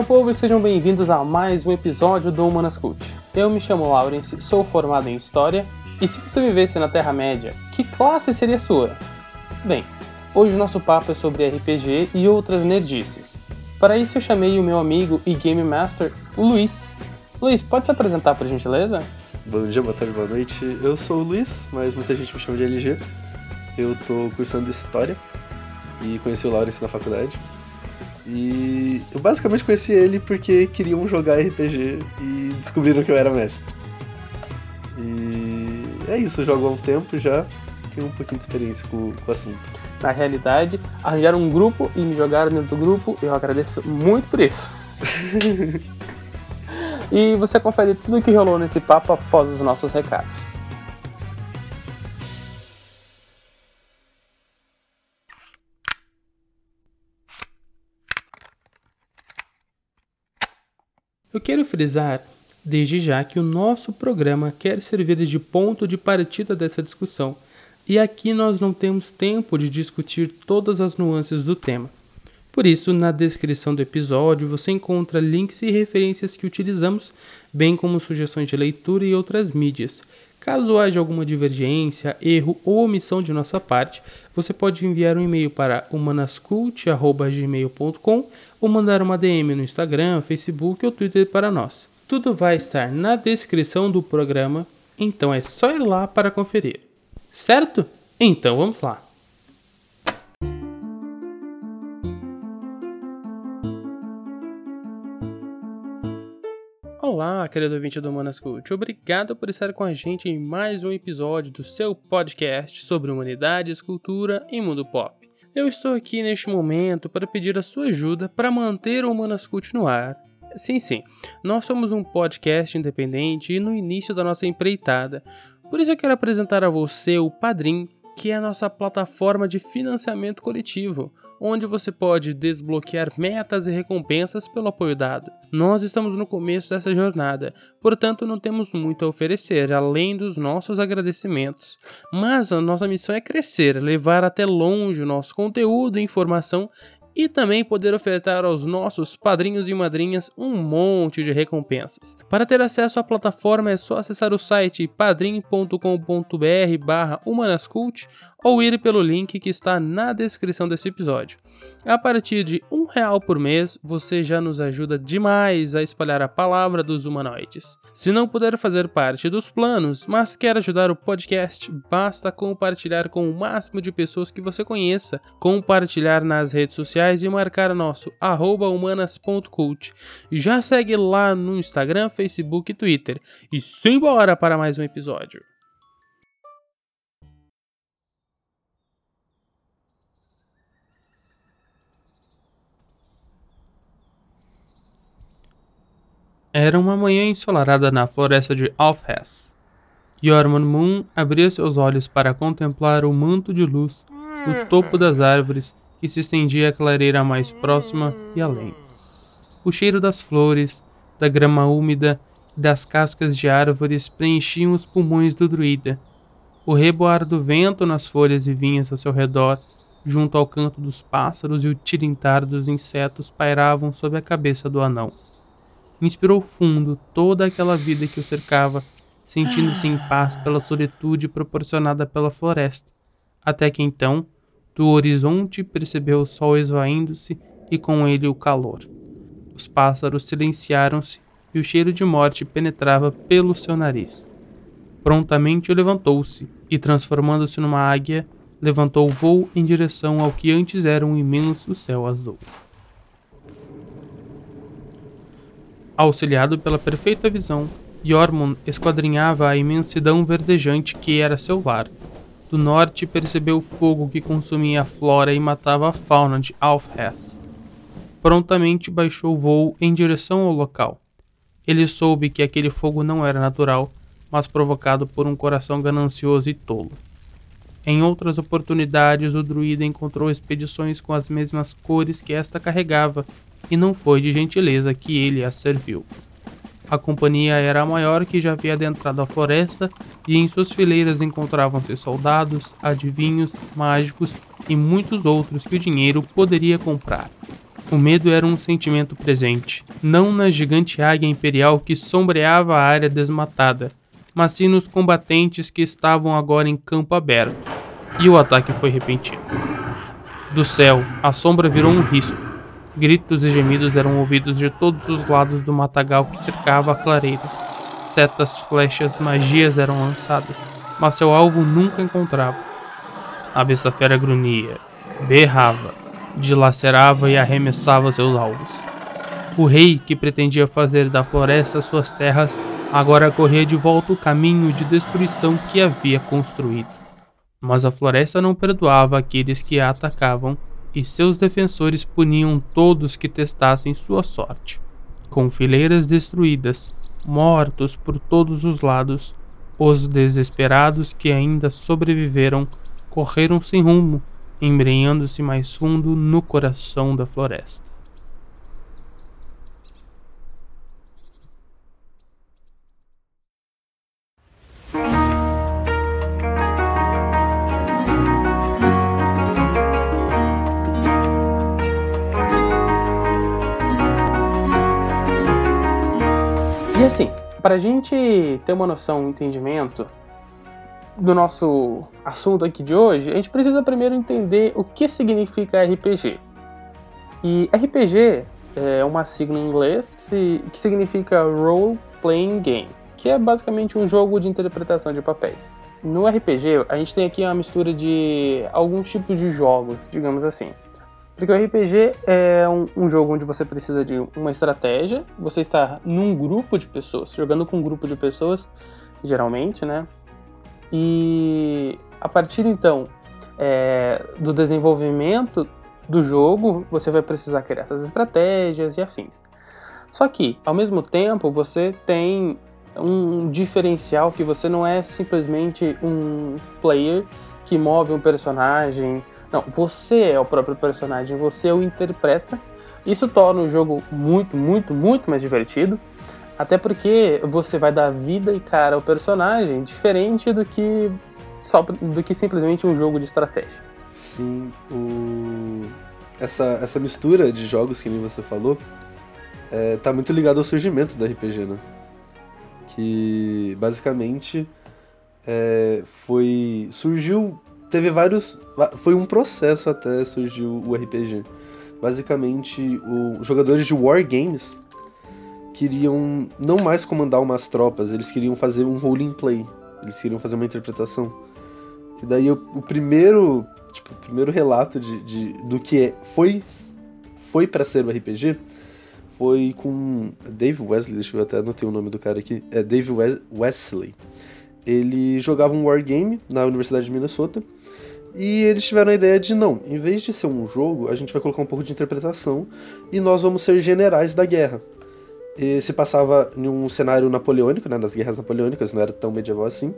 meu povo, e sejam bem-vindos a mais um episódio do Humanas Cult. Eu me chamo Lawrence, sou formado em História, e se você vivesse na Terra-média, que classe seria sua? Bem, hoje nosso papo é sobre RPG e outras nerdices. Para isso eu chamei o meu amigo e Game Master, o Luiz. Luiz, pode se apresentar por gentileza? Bom dia, boa tarde, boa noite. Eu sou o Luiz, mas muita gente me chama de LG. Eu tô cursando História e conheci o Lawrence na faculdade. E eu basicamente conheci ele porque queriam jogar RPG e descobriram que eu era mestre. E é isso, jogo há um tempo já, tenho um pouquinho de experiência com, com o assunto. Na realidade, arranjaram um grupo e me jogaram dentro do grupo, eu agradeço muito por isso. e você confere tudo o que rolou nesse papo após os nossos recados. Eu quero frisar, desde já, que o nosso programa quer servir de ponto de partida dessa discussão, e aqui nós não temos tempo de discutir todas as nuances do tema. Por isso, na descrição do episódio você encontra links e referências que utilizamos, bem como sugestões de leitura e outras mídias. Caso haja alguma divergência, erro ou omissão de nossa parte, você pode enviar um e-mail para humanascult.gmail.com ou mandar uma DM no Instagram, Facebook ou Twitter para nós. Tudo vai estar na descrição do programa, então é só ir lá para conferir. Certo? Então vamos lá. Olá, querido ouvinte do Humanas Cult. Obrigado por estar com a gente em mais um episódio do seu podcast sobre humanidades, cultura e mundo pop. Eu estou aqui neste momento para pedir a sua ajuda para manter o Humanas Cult no ar. Sim, sim, nós somos um podcast independente e no início da nossa empreitada. Por isso eu quero apresentar a você o Padrim, que é a nossa plataforma de financiamento coletivo onde você pode desbloquear metas e recompensas pelo apoio dado. Nós estamos no começo dessa jornada, portanto não temos muito a oferecer além dos nossos agradecimentos. Mas a nossa missão é crescer, levar até longe o nosso conteúdo e informação e também poder ofertar aos nossos padrinhos e madrinhas um monte de recompensas. Para ter acesso à plataforma é só acessar o site padrim.com.br barra humanascult ou ir pelo link que está na descrição desse episódio. A partir de um real por mês, você já nos ajuda demais a espalhar a palavra dos humanoides. Se não puder fazer parte dos planos, mas quer ajudar o podcast, basta compartilhar com o máximo de pessoas que você conheça, compartilhar nas redes sociais e marcar nosso humanas.cult. Já segue lá no Instagram, Facebook e Twitter. E simbora para mais um episódio. Era uma manhã ensolarada na floresta de Alfhess. Yorman Moon abria seus olhos para contemplar o manto de luz no topo das árvores que se estendia à clareira mais próxima e além. O cheiro das flores, da grama úmida e das cascas de árvores preenchiam os pulmões do druida. O reboar do vento nas folhas e vinhas ao seu redor, junto ao canto dos pássaros e o tilintar dos insetos pairavam sobre a cabeça do anão inspirou fundo toda aquela vida que o cercava, sentindo-se em paz pela solitude proporcionada pela floresta, até que então, do horizonte percebeu o sol esvaindo-se e com ele o calor. Os pássaros silenciaram-se e o cheiro de morte penetrava pelo seu nariz. Prontamente levantou-se e, transformando-se numa águia, levantou o voo em direção ao que antes era um imenso céu azul. Auxiliado pela perfeita visão, Yormund esquadrinhava a imensidão verdejante que era seu lar. Do norte percebeu o fogo que consumia a flora e matava a fauna de Alfhess. Prontamente baixou o voo em direção ao local. Ele soube que aquele fogo não era natural, mas provocado por um coração ganancioso e tolo. Em outras oportunidades, o druida encontrou expedições com as mesmas cores que esta carregava e não foi de gentileza que ele a serviu. A companhia era a maior que já havia adentrado a floresta e em suas fileiras encontravam-se soldados, adivinhos, mágicos e muitos outros que o dinheiro poderia comprar. O medo era um sentimento presente, não na gigante águia imperial que sombreava a área desmatada, mas sim nos combatentes que estavam agora em campo aberto. E o ataque foi repentino. Do céu, a sombra virou um risco. Gritos e gemidos eram ouvidos de todos os lados do matagal que cercava a clareira. Setas, flechas, magias eram lançadas, mas seu alvo nunca encontrava. A besta fera grunhia, berrava, dilacerava e arremessava seus alvos. O rei, que pretendia fazer da floresta suas terras, agora corria de volta o caminho de destruição que havia construído. Mas a floresta não perdoava aqueles que a atacavam, e seus defensores puniam todos que testassem sua sorte. Com fileiras destruídas, mortos por todos os lados, os desesperados que ainda sobreviveram correram sem rumo, embrenhando-se mais fundo no coração da floresta. Para a gente ter uma noção, um entendimento do nosso assunto aqui de hoje, a gente precisa primeiro entender o que significa RPG. E RPG é uma sigla em inglês que, se, que significa Role Playing Game, que é basicamente um jogo de interpretação de papéis. No RPG, a gente tem aqui uma mistura de alguns tipos de jogos, digamos assim. Porque o RPG é um, um, jogo onde você precisa de uma estratégia, você está num grupo de pessoas, jogando com um grupo de pessoas, geralmente, né? E a partir então é, do desenvolvimento do jogo, você vai precisar criar essas estratégias e afins. Só que, ao mesmo tempo, você tem um diferencial que você não é simplesmente um player que move um personagem não, você é o próprio personagem, você o interpreta. Isso torna o jogo muito, muito, muito mais divertido. Até porque você vai dar vida e cara ao personagem, diferente do que só do que simplesmente um jogo de estratégia. Sim, o... essa, essa mistura de jogos que nem você falou é, tá muito ligado ao surgimento do RPG, né? Que basicamente é, foi surgiu teve vários. Foi um processo até surgiu o RPG. Basicamente, os jogadores de Wargames queriam não mais comandar umas tropas, eles queriam fazer um role play. Eles queriam fazer uma interpretação. E daí o, o primeiro. Tipo, o primeiro relato de, de do que é, foi, foi para ser o RPG foi com Dave Wesley, deixa eu até anotar o nome do cara aqui. É Dave Wesley. Ele jogava um wargame na Universidade de Minnesota e eles tiveram a ideia de não, em vez de ser um jogo, a gente vai colocar um pouco de interpretação e nós vamos ser generais da guerra. E se passava em um cenário napoleônico, né, nas guerras napoleônicas, não era tão medieval assim.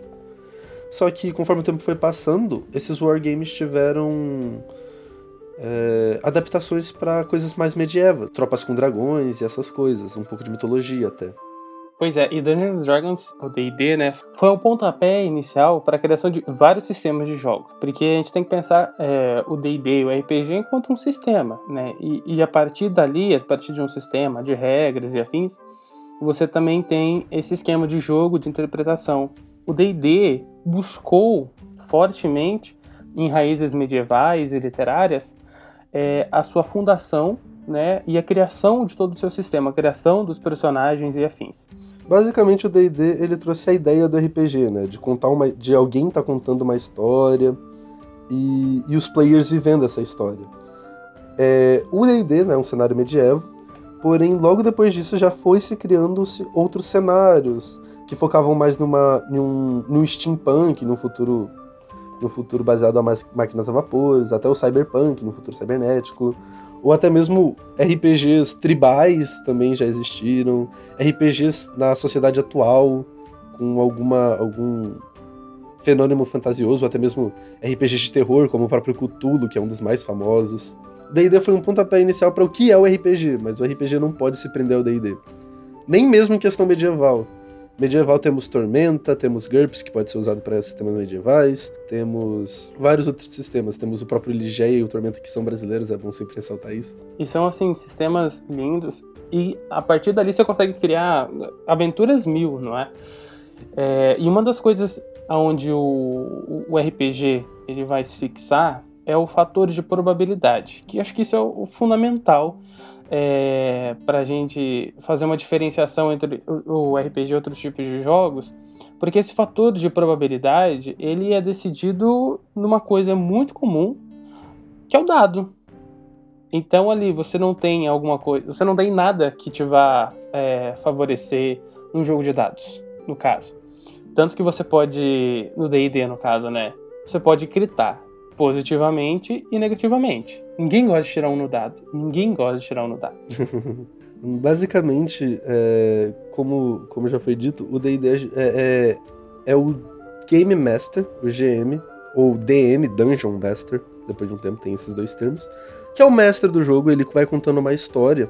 Só que conforme o tempo foi passando, esses wargames tiveram é, adaptações para coisas mais medievas, tropas com dragões e essas coisas, um pouco de mitologia até. Pois é, e Dungeons Dragons, o D&D, né, foi um pontapé inicial para a criação de vários sistemas de jogos, porque a gente tem que pensar é, o D&D o RPG enquanto um sistema, né, e, e, a partir dali, a partir de um sistema de regras e afins, você também tem esse esquema de jogo de interpretação. O D&D buscou fortemente, em raízes medievais e literárias, é, a sua fundação né, e a criação de todo o seu sistema, a criação dos personagens e afins. Basicamente o D&D ele trouxe a ideia do RPG, né, de contar uma, de alguém tá contando uma história e, e os players vivendo essa história. É, o D&D né, é um cenário medieval, porém logo depois disso já foi se criando outros cenários que focavam mais numa, num, num steampunk, num futuro no futuro baseado a máquinas a vapores, até o cyberpunk, no futuro cibernético, ou até mesmo RPGs tribais também já existiram, RPGs na sociedade atual com alguma algum fenômeno fantasioso, ou até mesmo RPGs de terror, como o próprio Cthulhu, que é um dos mais famosos. D&D foi um pontapé inicial para o que é o RPG, mas o RPG não pode se prender ao D&D. Nem mesmo em questão medieval. Medieval temos Tormenta, temos GURPS, que pode ser usado para sistemas medievais, temos vários outros sistemas. Temos o próprio Ligeia e o Tormenta, que são brasileiros, é bom sempre ressaltar isso. E são, assim, sistemas lindos. E a partir dali você consegue criar aventuras mil, não é? é e uma das coisas onde o, o RPG ele vai se fixar é o fator de probabilidade, que acho que isso é o fundamental é, para a gente fazer uma diferenciação entre o, RPG e outros tipos de jogos, porque esse fator de probabilidade ele é decidido numa coisa muito comum, que é o dado. Então ali você não tem alguma coisa, você não tem nada que te vá é, favorecer um jogo de dados, no caso. Tanto que você pode, no D&D no caso, né, você pode gritar positivamente e negativamente. Ninguém gosta de tirar um no dado. Ninguém gosta de tirar um no dado. Basicamente, é, como, como já foi dito, o D&D é, é, é, o Game Master, o GM, ou DM, Dungeon Master, depois de um tempo tem esses dois termos, que é o mestre do jogo, ele vai contando uma história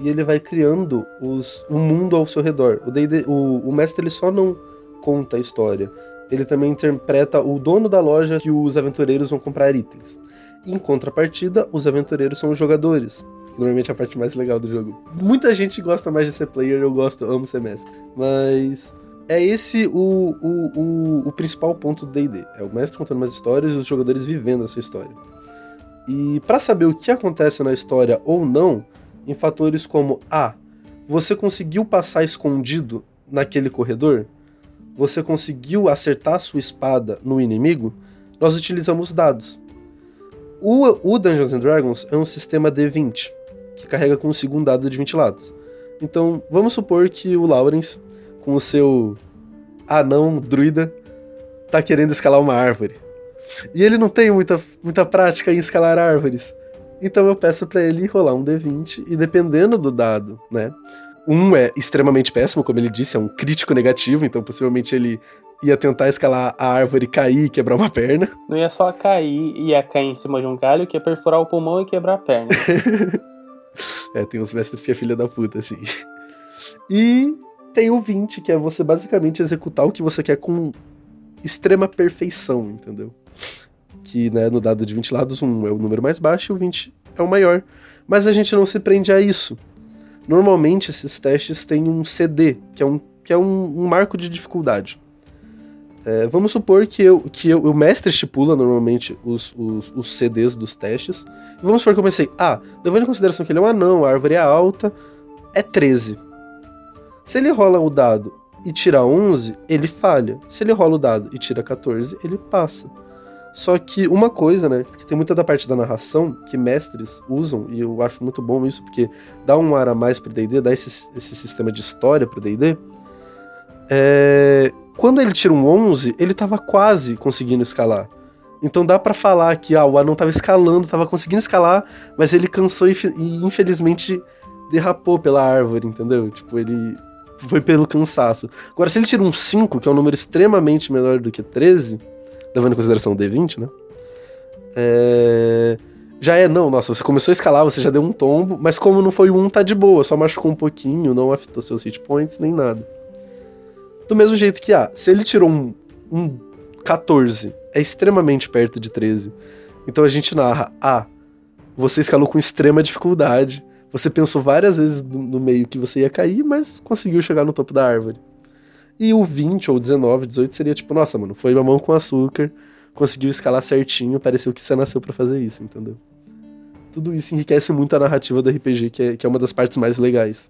e ele vai criando os, o mundo ao seu redor. O, D&D, o, o mestre ele só não conta a história, ele também interpreta o dono da loja que os aventureiros vão comprar itens. Em contrapartida, os aventureiros são os jogadores. Normalmente é a parte mais legal do jogo. Muita gente gosta mais de ser player, eu gosto, amo ser mestre. Mas é esse o, o, o, o principal ponto do D&D. É o mestre contando umas histórias e os jogadores vivendo essa história. E para saber o que acontece na história ou não, em fatores como A, ah, você conseguiu passar escondido naquele corredor? Você conseguiu acertar sua espada no inimigo, nós utilizamos dados. O, o Dungeons and Dragons é um sistema D20, que carrega com o segundo dado de 20 lados. Então, vamos supor que o Lawrence, com o seu anão druida, tá querendo escalar uma árvore. E ele não tem muita, muita prática em escalar árvores. Então eu peço para ele rolar um D20 e dependendo do dado, né? Um é extremamente péssimo, como ele disse, é um crítico negativo, então possivelmente ele ia tentar escalar a árvore, cair e quebrar uma perna. Não ia só cair, ia cair em cima de um galho, que ia perfurar o pulmão e quebrar a perna. é, tem uns mestres que é filha da puta, assim. E tem o 20, que é você basicamente executar o que você quer com extrema perfeição, entendeu? Que né, no dado de 20 lados, um é o número mais baixo e o 20 é o maior. Mas a gente não se prende a isso. Normalmente esses testes têm um CD, que é um, que é um, um marco de dificuldade. É, vamos supor que, eu, que eu, o mestre estipula normalmente os, os, os, CDs dos testes. Vamos supor que eu pensei, ah, levando em consideração que ele é um anão, a árvore é alta, é 13. Se ele rola o dado e tira 11, ele falha. Se ele rola o dado e tira 14, ele passa. Só que uma coisa, né? Porque tem muita da parte da narração que mestres usam, e eu acho muito bom isso, porque dá um ar a mais pro DD, dá esse, esse sistema de história pro DD. É... Quando ele tira um 11, ele tava quase conseguindo escalar. Então dá para falar que ah, o anão tava escalando, tava conseguindo escalar, mas ele cansou e, e infelizmente derrapou pela árvore, entendeu? Tipo, ele foi pelo cansaço. Agora, se ele tira um 5, que é um número extremamente menor do que 13 levando em consideração o D20, né? É... Já é, não, nossa, você começou a escalar, você já deu um tombo, mas como não foi um, tá de boa, só machucou um pouquinho, não afetou seus hit points, nem nada. Do mesmo jeito que, ah, se ele tirou um, um 14, é extremamente perto de 13. Então a gente narra, ah, você escalou com extrema dificuldade, você pensou várias vezes no meio que você ia cair, mas conseguiu chegar no topo da árvore. E o 20 ou 19, 18 seria tipo, nossa, mano, foi mamão com açúcar, conseguiu escalar certinho, pareceu que você nasceu para fazer isso, entendeu? Tudo isso enriquece muito a narrativa do RPG, que é, que é uma das partes mais legais.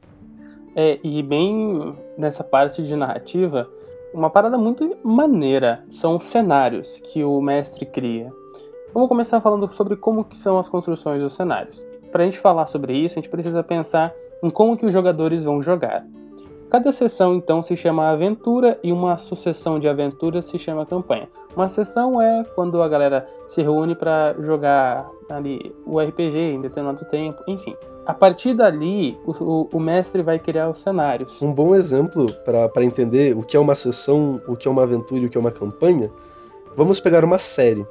É, e bem nessa parte de narrativa, uma parada muito maneira são os cenários que o mestre cria. Vamos começar falando sobre como que são as construções dos cenários. Para a gente falar sobre isso, a gente precisa pensar em como que os jogadores vão jogar. Cada sessão então se chama aventura e uma sucessão de aventuras se chama campanha. Uma sessão é quando a galera se reúne para jogar ali o RPG em determinado tempo, enfim. A partir dali, o, o, mestre vai criar os cenários. Um bom exemplo para entender o que é uma sessão, o que é uma aventura e o que é uma campanha, vamos pegar uma série.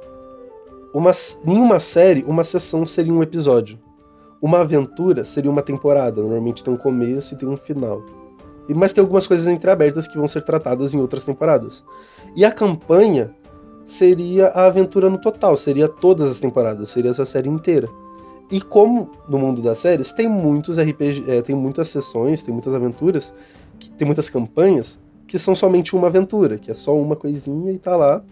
Uma, em uma série, uma sessão seria um episódio. Uma aventura seria uma temporada. Normalmente tem um começo e tem um final. Mas tem algumas coisas entreabertas que vão ser tratadas em outras temporadas. E a campanha seria a aventura no total, seria todas as temporadas, seria essa série inteira. E como no mundo das séries tem muitos RPG, é, tem muitas sessões, tem muitas aventuras, que, tem muitas campanhas que são somente uma aventura, que é só uma coisinha e tá lá.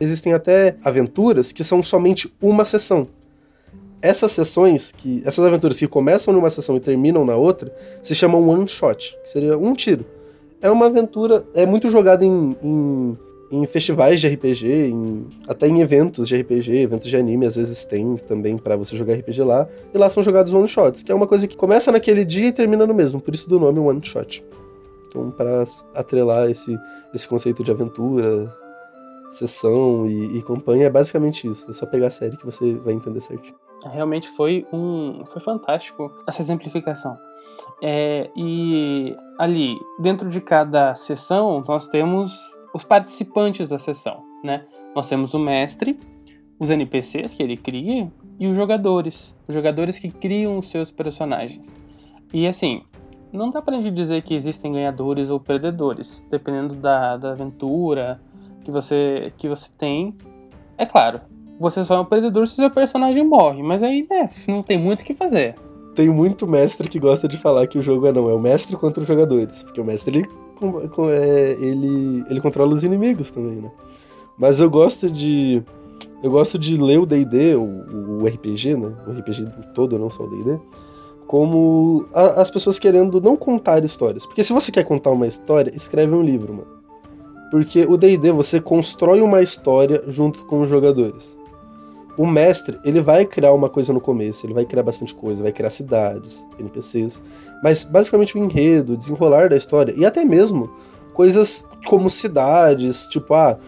Existem até aventuras que são somente uma sessão. Essas sessões, que essas aventuras que começam numa sessão e terminam na outra, se chamam one shot, que seria um tiro. É uma aventura, é muito jogada em, em em festivais de RPG, em, até em eventos de RPG, eventos de anime, às vezes tem também para você jogar RPG lá. E lá são jogados one shots, que é uma coisa que começa naquele dia e termina no mesmo, por isso do nome one shot. Então, para atrelar esse, esse conceito de aventura, sessão e, e campanha, é basicamente isso. É só pegar a série que você vai entender certinho. Realmente foi um. Foi fantástico essa exemplificação. É, e ali, dentro de cada sessão, nós temos os participantes da sessão, né? Nós temos o mestre, os NPCs que ele cria e os jogadores, os jogadores que criam os seus personagens. E assim, não dá pra gente dizer que existem ganhadores ou perdedores, dependendo da, da aventura que você, que você tem. É claro, você só é um perdedor se o seu personagem morre, mas aí né, não tem muito o que fazer. Tem muito mestre que gosta de falar que o jogo é não, é o mestre contra os jogadores, porque o mestre ele é, ele, ele controla os inimigos também, né? Mas eu gosto de. Eu gosto de ler o DD, o, o RPG, né? O RPG todo, não só o DD, como a, as pessoas querendo não contar histórias. Porque se você quer contar uma história, escreve um livro, mano. Porque o DD você constrói uma história junto com os jogadores. O mestre, ele vai criar uma coisa no começo, ele vai criar bastante coisa, vai criar cidades, NPCs, mas basicamente o enredo, o desenrolar da história, e até mesmo coisas como cidades, tipo, ah,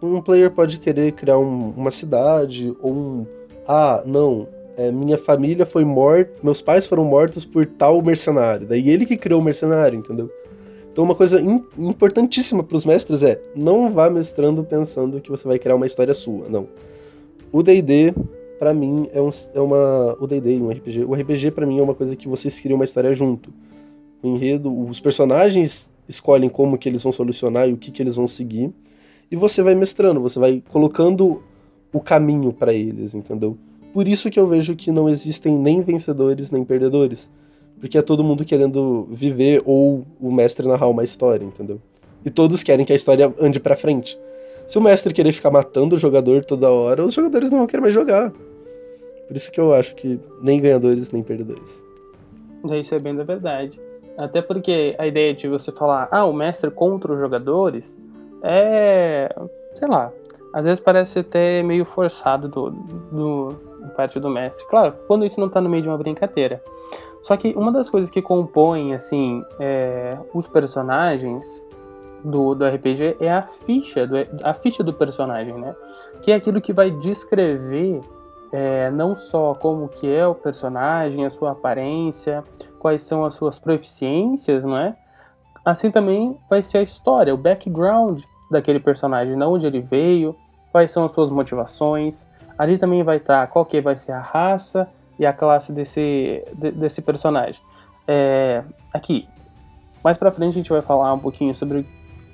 um player pode querer criar um, uma cidade, ou um, ah, não, é, minha família foi morta, meus pais foram mortos por tal mercenário, daí ele que criou o mercenário, entendeu? Então uma coisa importantíssima para os mestres é, não vá mestrando pensando que você vai criar uma história sua, não o D&D, para mim, é, um, é uma... O D&D, um RPG. O RPG, para mim, é uma coisa que vocês criam uma história junto. O enredo, os personagens escolhem como que eles vão solucionar e o que que eles vão seguir. E você vai mestrando, você vai colocando o caminho para eles, entendeu? Por isso que eu vejo que não existem nem vencedores nem perdedores. Porque é todo mundo querendo viver ou o mestre narrar uma história, entendeu? E todos querem que a história ande para frente. Se o mestre querer ficar matando o jogador toda hora, os jogadores não vão querer mais jogar. Por isso que eu acho que nem ganhadores, nem perdedores. Isso é bem da verdade. Até porque a ideia de você falar, ah, o mestre contra os jogadores, é. sei lá. Às vezes parece até meio forçado do, do, parte do mestre. Claro, quando isso não tá no meio de uma brincadeira. Só que uma das coisas que compõem, assim, é, os personagens do, do RPG é a ficha, do, a ficha do personagem, né? Que é aquilo que vai descrever é, não só como que é o personagem, a sua aparência, quais são as suas proficiências, não é? Assim também vai ser a história, o background daquele personagem, de onde ele veio, quais são as suas motivações. Ali também vai estar qual que vai ser a raça e a classe desse, de, desse personagem. É, aqui, mais pra frente a gente vai falar um pouquinho sobre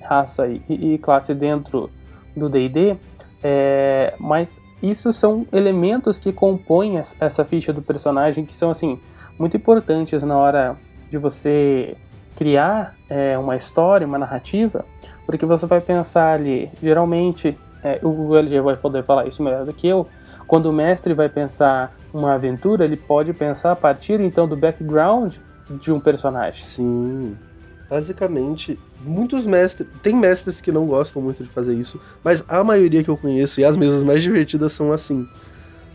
raça e, e classe dentro do D&D, é, mas isso são elementos que compõem essa ficha do personagem que são assim muito importantes na hora de você criar é, uma história, uma narrativa, porque você vai pensar ali, geralmente, é, o LG vai poder falar isso melhor do que eu, quando o mestre vai pensar uma aventura, ele pode pensar a partir então do background de um personagem. Sim. Basicamente, muitos mestres. Tem mestres que não gostam muito de fazer isso, mas a maioria que eu conheço e as mesas mais divertidas são assim.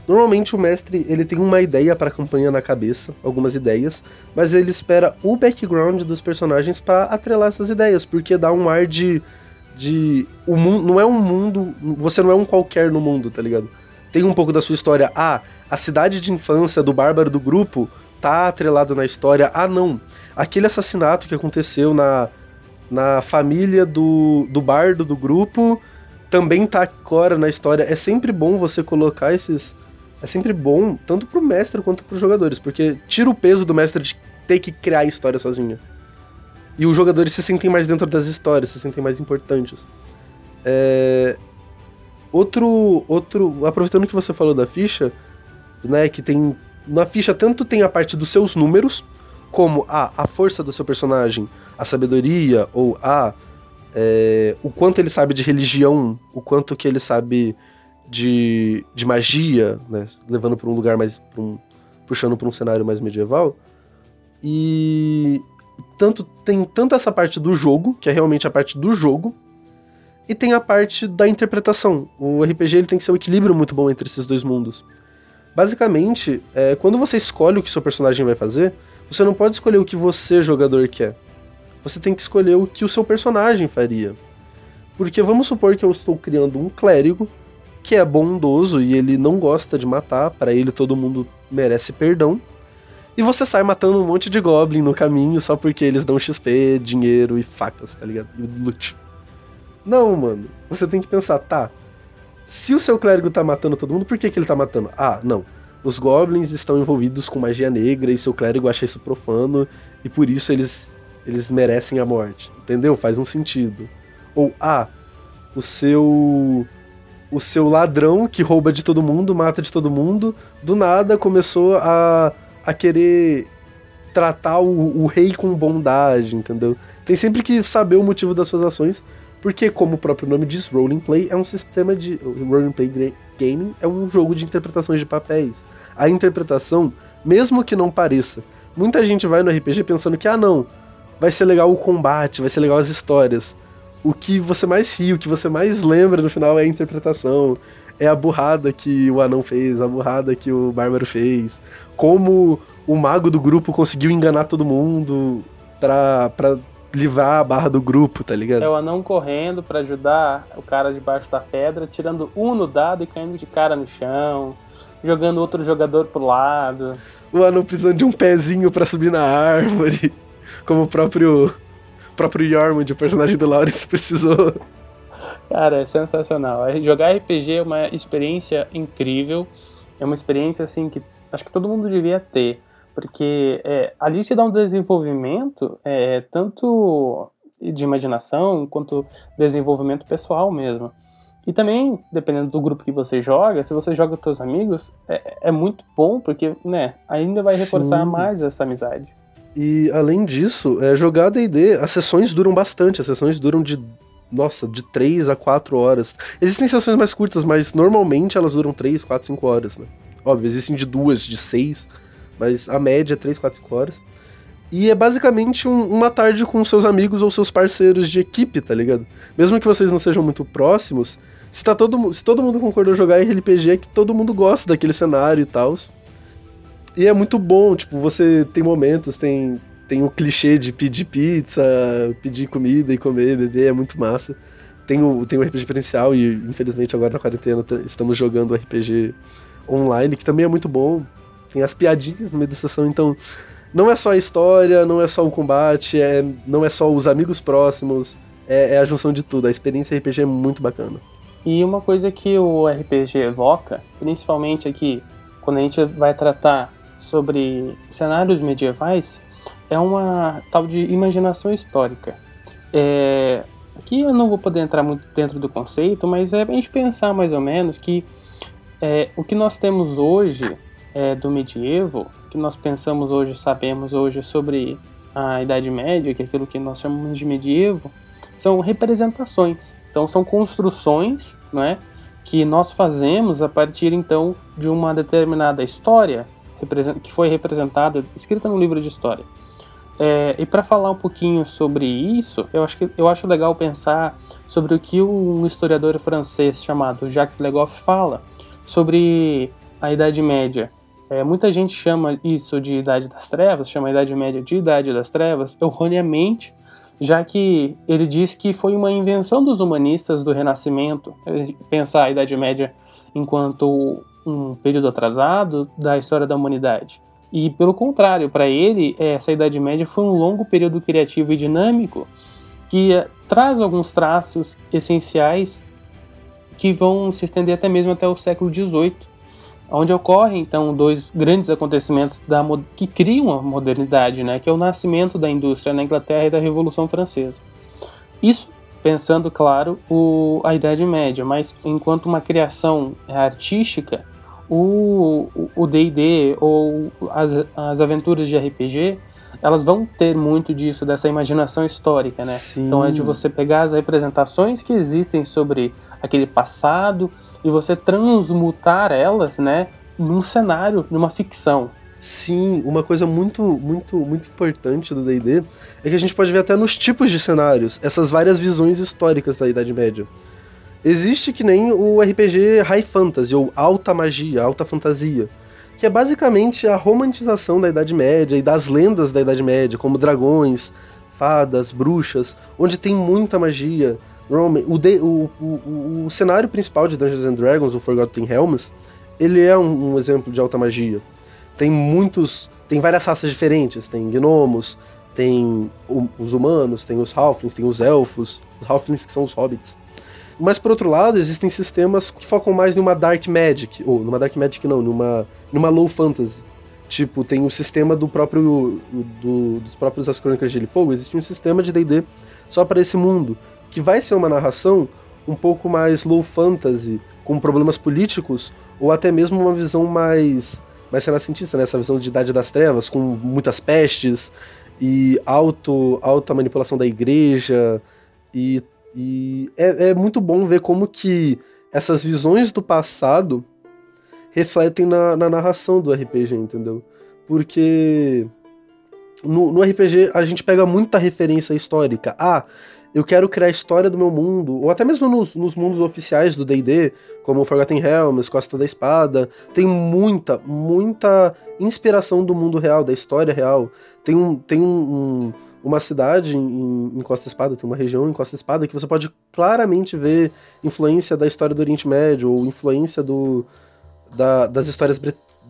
Normalmente o mestre ele tem uma ideia para a campanha na cabeça, algumas ideias, mas ele espera o background dos personagens para atrelar essas ideias, porque dá um ar de de o mundo não é um mundo, você não é um qualquer no mundo, tá ligado? Tem um pouco da sua história. Ah, a cidade de infância do bárbaro do grupo tá atrelado na história. Ah, não. Aquele assassinato que aconteceu na na família do, do bardo do grupo, também tá agora na história. É sempre bom você colocar esses. É sempre bom, tanto pro mestre quanto pros jogadores, porque tira o peso do mestre de ter que criar a história sozinho. E os jogadores se sentem mais dentro das histórias, se sentem mais importantes. É... Outro, outro. Aproveitando que você falou da ficha, né? Que tem. Na ficha, tanto tem a parte dos seus números, como a, a força do seu personagem, a sabedoria, ou a. É, o quanto ele sabe de religião, o quanto que ele sabe de, de magia, né? Levando para um lugar mais. Pra um, puxando para um cenário mais medieval. E tanto tem tanto essa parte do jogo, que é realmente a parte do jogo, e tem a parte da interpretação. O RPG ele tem que ser um equilíbrio muito bom entre esses dois mundos. Basicamente, é, quando você escolhe o que seu personagem vai fazer, você não pode escolher o que você, jogador, quer. Você tem que escolher o que o seu personagem faria. Porque vamos supor que eu estou criando um clérigo que é bondoso e ele não gosta de matar, para ele todo mundo merece perdão. E você sai matando um monte de goblin no caminho só porque eles dão XP, dinheiro e facas, tá ligado? E loot. Não, mano. Você tem que pensar, tá. Se o seu clérigo tá matando todo mundo, por que, que ele tá matando? Ah, não. Os goblins estão envolvidos com magia negra e seu clérigo acha isso profano e por isso eles, eles merecem a morte. Entendeu? Faz um sentido. Ou, ah, o seu o seu ladrão que rouba de todo mundo, mata de todo mundo, do nada começou a, a querer tratar o, o rei com bondade, entendeu? Tem sempre que saber o motivo das suas ações, porque, como o próprio nome diz, Rolling Play é um sistema de. Rolling Play Gaming é um jogo de interpretações de papéis. A interpretação, mesmo que não pareça, muita gente vai no RPG pensando que, ah, não, vai ser legal o combate, vai ser legal as histórias o que você mais ri, o que você mais lembra no final é a interpretação, é a burrada que o anão fez, a burrada que o bárbaro fez, como o mago do grupo conseguiu enganar todo mundo pra, pra livrar a barra do grupo, tá ligado? É o anão correndo para ajudar o cara debaixo da pedra, tirando um no dado e caindo de cara no chão, jogando outro jogador pro lado. O anão precisando de um pezinho para subir na árvore, como o próprio próprio Yormund, o personagem do Lawrence, precisou. Cara, é sensacional. Jogar RPG é uma experiência incrível. É uma experiência assim que acho que todo mundo devia ter. Porque é, ali te dá um desenvolvimento é, tanto de imaginação quanto desenvolvimento pessoal mesmo. E também, dependendo do grupo que você joga, se você joga com seus amigos, é, é muito bom, porque né, ainda vai reforçar Sim. mais essa amizade. E além disso, é, jogar D&D, as sessões duram bastante, as sessões duram de nossa, de 3 a 4 horas. Existem sessões mais curtas, mas normalmente elas duram 3, 4, 5 horas, né? Óbvio, existem de duas, de 6, mas a média é 3, 4, 5 horas. E é basicamente um, uma tarde com seus amigos ou seus parceiros de equipe, tá ligado? Mesmo que vocês não sejam muito próximos, se, tá todo, se todo mundo concordou jogar RPG, é que todo mundo gosta daquele cenário e tal. E é muito bom, tipo, você tem momentos, tem, tem o clichê de pedir pizza, pedir comida e comer, beber, é muito massa. Tem o, tem o RPG presencial e, infelizmente, agora na quarentena estamos jogando RPG online, que também é muito bom. Tem as piadinhas no meio da sessão, então não é só a história, não é só o combate, é, não é só os amigos próximos, é, é a junção de tudo. A experiência RPG é muito bacana. E uma coisa que o RPG evoca, principalmente aqui, quando a gente vai tratar sobre cenários medievais é uma tal de imaginação histórica. É, aqui eu não vou poder entrar muito dentro do conceito, mas é a gente pensar mais ou menos que é, o que nós temos hoje é, do medievo, que nós pensamos hoje, sabemos hoje sobre a Idade Média, que é aquilo que nós chamamos de medievo, são representações. Então são construções, não é, que nós fazemos a partir então de uma determinada história que foi representada, escrita no livro de história. É, e para falar um pouquinho sobre isso, eu acho, que, eu acho legal pensar sobre o que um historiador francês chamado Jacques Legoff fala sobre a Idade Média. É, muita gente chama isso de Idade das Trevas, chama a Idade Média de Idade das Trevas, erroneamente, já que ele diz que foi uma invenção dos humanistas do Renascimento, pensar a Idade Média enquanto um período atrasado da história da humanidade. E pelo contrário, para ele, essa Idade Média foi um longo período criativo e dinâmico que eh, traz alguns traços essenciais que vão se estender até mesmo até o século XVIII. Onde ocorrem então dois grandes acontecimentos da, que criam a modernidade, né, que é o nascimento da indústria na Inglaterra e da Revolução Francesa. Isso pensando, claro, o, a Idade Média, mas enquanto uma criação artística, o D&D ou as, as aventuras de RPG, elas vão ter muito disso, dessa imaginação histórica, né? Sim. Então é de você pegar as representações que existem sobre aquele passado e você transmutar elas, né, num cenário, numa ficção. Sim, uma coisa muito, muito, muito importante do D&D é que a gente pode ver até nos tipos de cenários essas várias visões históricas da Idade Média. Existe que nem o RPG High Fantasy ou alta magia, alta fantasia, que é basicamente a romantização da Idade Média e das lendas da Idade Média, como dragões, fadas, bruxas, onde tem muita magia. O, de, o, o, o, cenário principal de Dungeons and Dragons, o Forgotten Realms, ele é um, um exemplo de alta magia tem muitos. Tem várias raças diferentes. Tem gnomos, tem os humanos, tem os halflings, tem os elfos, os halflings que são os hobbits. Mas por outro lado, existem sistemas que focam mais numa dark magic, ou numa dark magic não, numa, numa low fantasy. Tipo, tem o sistema do próprio do, dos próprios As Crônicas de Gelo e Fogo, existe um sistema de D&D só para esse mundo, que vai ser uma narração um pouco mais low fantasy, com problemas políticos, ou até mesmo uma visão mais mais renascentista, né? Essa visão de Idade das Trevas, com muitas pestes e auto, alta manipulação da igreja. E, e é, é muito bom ver como que essas visões do passado refletem na, na narração do RPG, entendeu? Porque no, no, RPG a gente pega muita referência histórica. Ah, eu quero criar a história do meu mundo, ou até mesmo nos, nos mundos oficiais do D&D, como Forgotten Realms, Costa da Espada, tem muita, muita inspiração do mundo real, da história real. Tem, um, tem um, um, uma cidade em, em Costa da Espada, tem uma região em Costa da Espada que você pode claramente ver influência da história do Oriente Médio, ou influência do, da, das histórias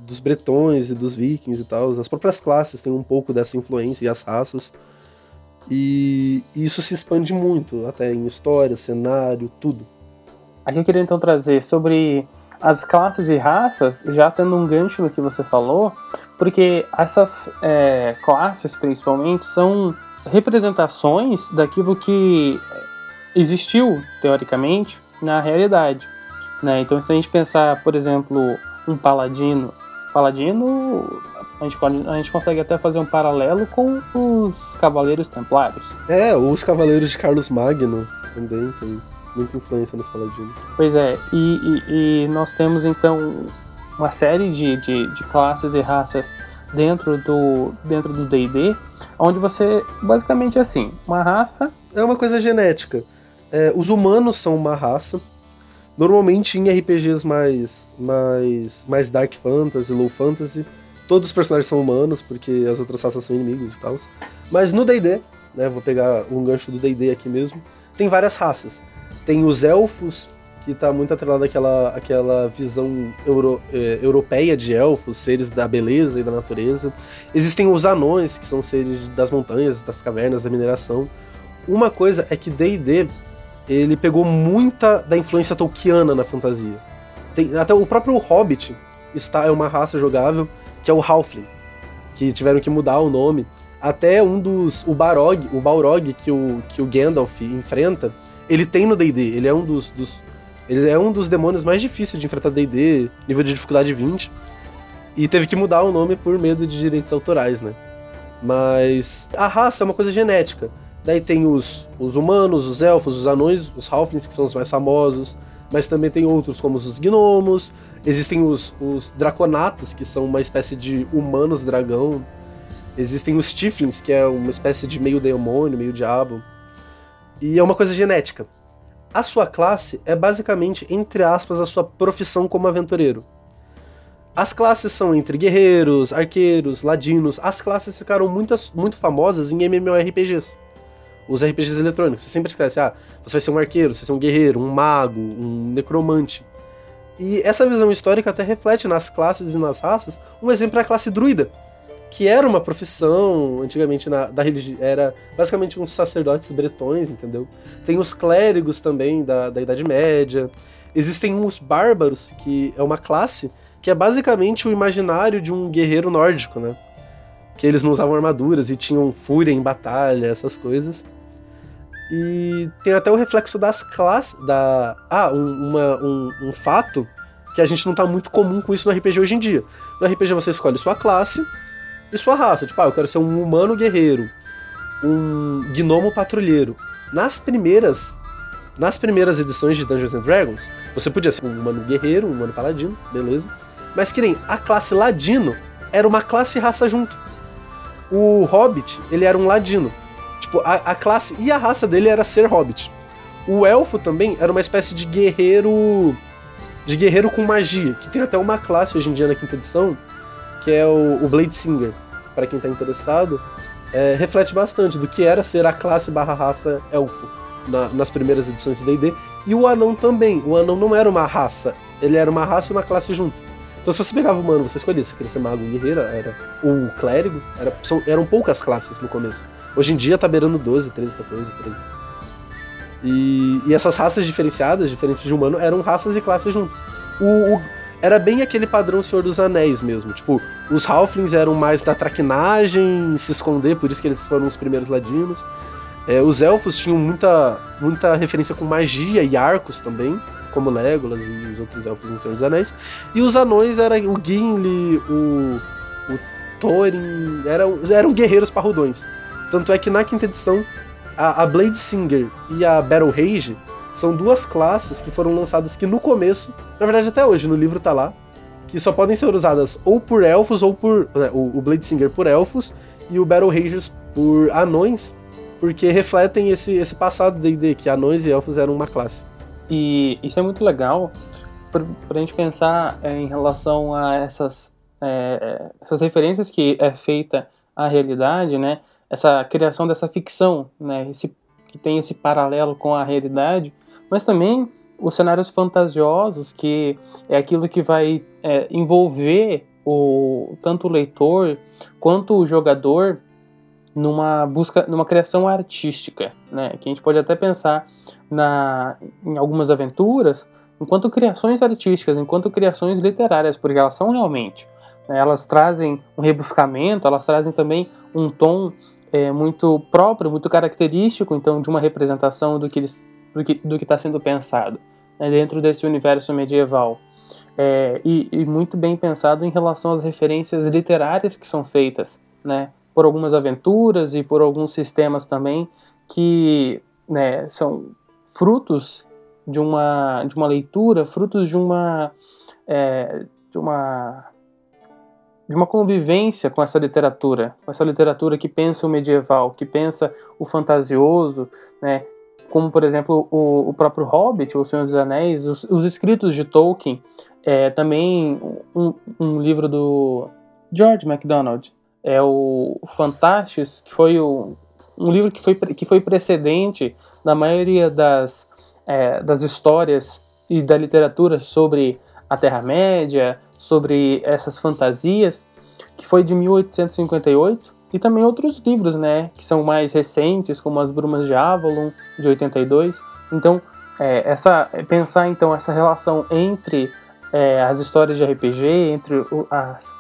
dos bretões e dos vikings e tal. As próprias classes têm um pouco dessa influência e as raças. E isso se expande muito, até em história, cenário, tudo. Aqui eu queria então trazer sobre as classes e raças, já tendo um gancho no que você falou, porque essas é, classes, principalmente, são representações daquilo que existiu, teoricamente, na realidade. Né? Então, se a gente pensar, por exemplo, um paladino, paladino a gente, pode, a gente consegue até fazer um paralelo com os Cavaleiros Templários. É, os Cavaleiros de Carlos Magno também tem muita influência nos Paladinos. Pois é, e, e, e nós temos então uma série de, de, de, classes e raças dentro do dentro do D&D, onde você basicamente é assim, uma raça... É uma coisa genética. É, os humanos são uma raça, normalmente em RPGs mais, mais, mais dark fantasy, low fantasy, todos os personagens são humanos, porque as outras raças são inimigos e tal. Mas no D&D, né, vou pegar um gancho do D&D aqui mesmo, tem várias raças. Tem os elfos, que tá muito atrelado àquela, àquela visão euro, é, europeia de elfos, seres da beleza e da natureza. Existem os anões, que são seres das montanhas, das cavernas, da mineração. Uma coisa é que D&D, ele pegou muita da influência tolkiana na fantasia. Tem, até o próprio Hobbit está, é uma raça jogável, que é o Halfling, que tiveram que mudar o nome. Até um dos. O Barog, o Balrog que o, que o Gandalf enfrenta, ele tem no DD. Ele é um dos, dos. Ele é um dos demônios mais difíceis de enfrentar DD, nível de dificuldade 20. E teve que mudar o nome por medo de direitos autorais, né? Mas a raça é uma coisa genética. Daí tem os, os humanos, os elfos, os anões, os halflings, que são os mais famosos mas também tem outros como os gnomos, existem os, os draconatos, que são uma espécie de humanos dragão, existem os tieflings, que é uma espécie de meio demônio, meio diabo, e é uma coisa genética. A sua classe é basicamente, entre aspas, a sua profissão como aventureiro. As classes são entre guerreiros, arqueiros, ladinos. As classes ficaram muitas, muito famosas em MMORPGs os RPGs eletrônicos. Você sempre esquece, ah, você vai ser um arqueiro, você vai ser um guerreiro, um mago, um necromante. E essa visão histórica até reflete nas classes e nas raças. Um exemplo é a classe druida, que era uma profissão antigamente na, da religião, era basicamente uns sacerdotes bretões, entendeu? Tem os clérigos também da, da Idade Média. Existem os bárbaros, que é uma classe que é basicamente o imaginário de um guerreiro nórdico, né? Que eles não usavam armaduras e tinham fúria em batalha, essas coisas. E tem até o reflexo das classes. Da... Ah, um, uma, um, um fato que a gente não tá muito comum com isso no RPG hoje em dia. No RPG você escolhe sua classe e sua raça. Tipo, ah, eu quero ser um humano guerreiro, um gnomo patrulheiro. Nas primeiras nas primeiras edições de Dungeons and Dragons, você podia ser um humano guerreiro, um humano paladino, beleza? Mas que nem a classe ladino era uma classe e raça junto. O hobbit, ele era um ladino. Tipo, a, a classe e a raça dele era ser hobbit. O elfo também era uma espécie de guerreiro de guerreiro com magia, que tem até uma classe hoje em dia na quinta edição, que é o, o Blade Singer. Para quem tá interessado, é, reflete bastante do que era ser a classe barra raça elfo na, nas primeiras edições de D&D. E o anão também. O anão não era uma raça, ele era uma raça e uma classe junto. Então se você pegava humano, você escolhia se queria ser mago ou guerreiro, era o clérigo, era, são, eram poucas classes no começo. Hoje em dia tá beirando 12, 13, 14, por aí. E, e essas raças diferenciadas, diferentes de humano, eram raças e classes juntos. O, o, era bem aquele padrão Senhor dos Anéis mesmo. Tipo, os Halflings eram mais da traquinagem, se esconder, por isso que eles foram os primeiros ladinos. É, os elfos tinham muita, muita referência com magia e arcos também, como Legolas e os outros elfos em Senhor dos Anéis. E os anões eram o Gimli, o, o Thorin, eram, eram guerreiros parrudões. Tanto é que na quinta edição, a, a Blade Singer e a Battle Rage são duas classes que foram lançadas que no começo, na verdade até hoje, no livro tá lá, que só podem ser usadas ou por elfos ou por. Né, o, o Blade Singer por elfos e o Battle Rangers por anões, porque refletem esse, esse passado de D&D, que anões e elfos eram uma classe. E isso é muito legal para a gente pensar é, em relação a essas, é, essas referências que é feita à realidade, né? Essa criação dessa ficção, né? Esse, que tem esse paralelo com a realidade, mas também os cenários fantasiosos, que é aquilo que vai é, envolver o, tanto o leitor quanto o jogador numa busca, numa criação artística, né? Que a gente pode até pensar na, em algumas aventuras enquanto criações artísticas, enquanto criações literárias, porque elas são realmente. Né? Elas trazem um rebuscamento, elas trazem também um tom é, muito próprio, muito característico, então, de uma representação do que eles, do que está sendo pensado né? dentro desse universo medieval. É, e, e muito bem pensado em relação às referências literárias que são feitas, né? Por algumas aventuras e por alguns sistemas também que né, são frutos de uma, de uma leitura, frutos de uma, é, de uma de uma convivência com essa literatura, com essa literatura que pensa o medieval, que pensa o fantasioso, né? como por exemplo o, o próprio Hobbit, O Senhor dos Anéis, os, os escritos de Tolkien, é, também um, um livro do George MacDonald, é o Fantastes, que foi o, um livro que foi, que foi precedente da maioria das, é, das histórias e da literatura sobre a Terra-média, sobre essas fantasias, que foi de 1858, e também outros livros, né, que são mais recentes, como As Brumas de Avalon, de 82. Então, é, essa, pensar então essa relação entre é, as histórias de RPG, entre os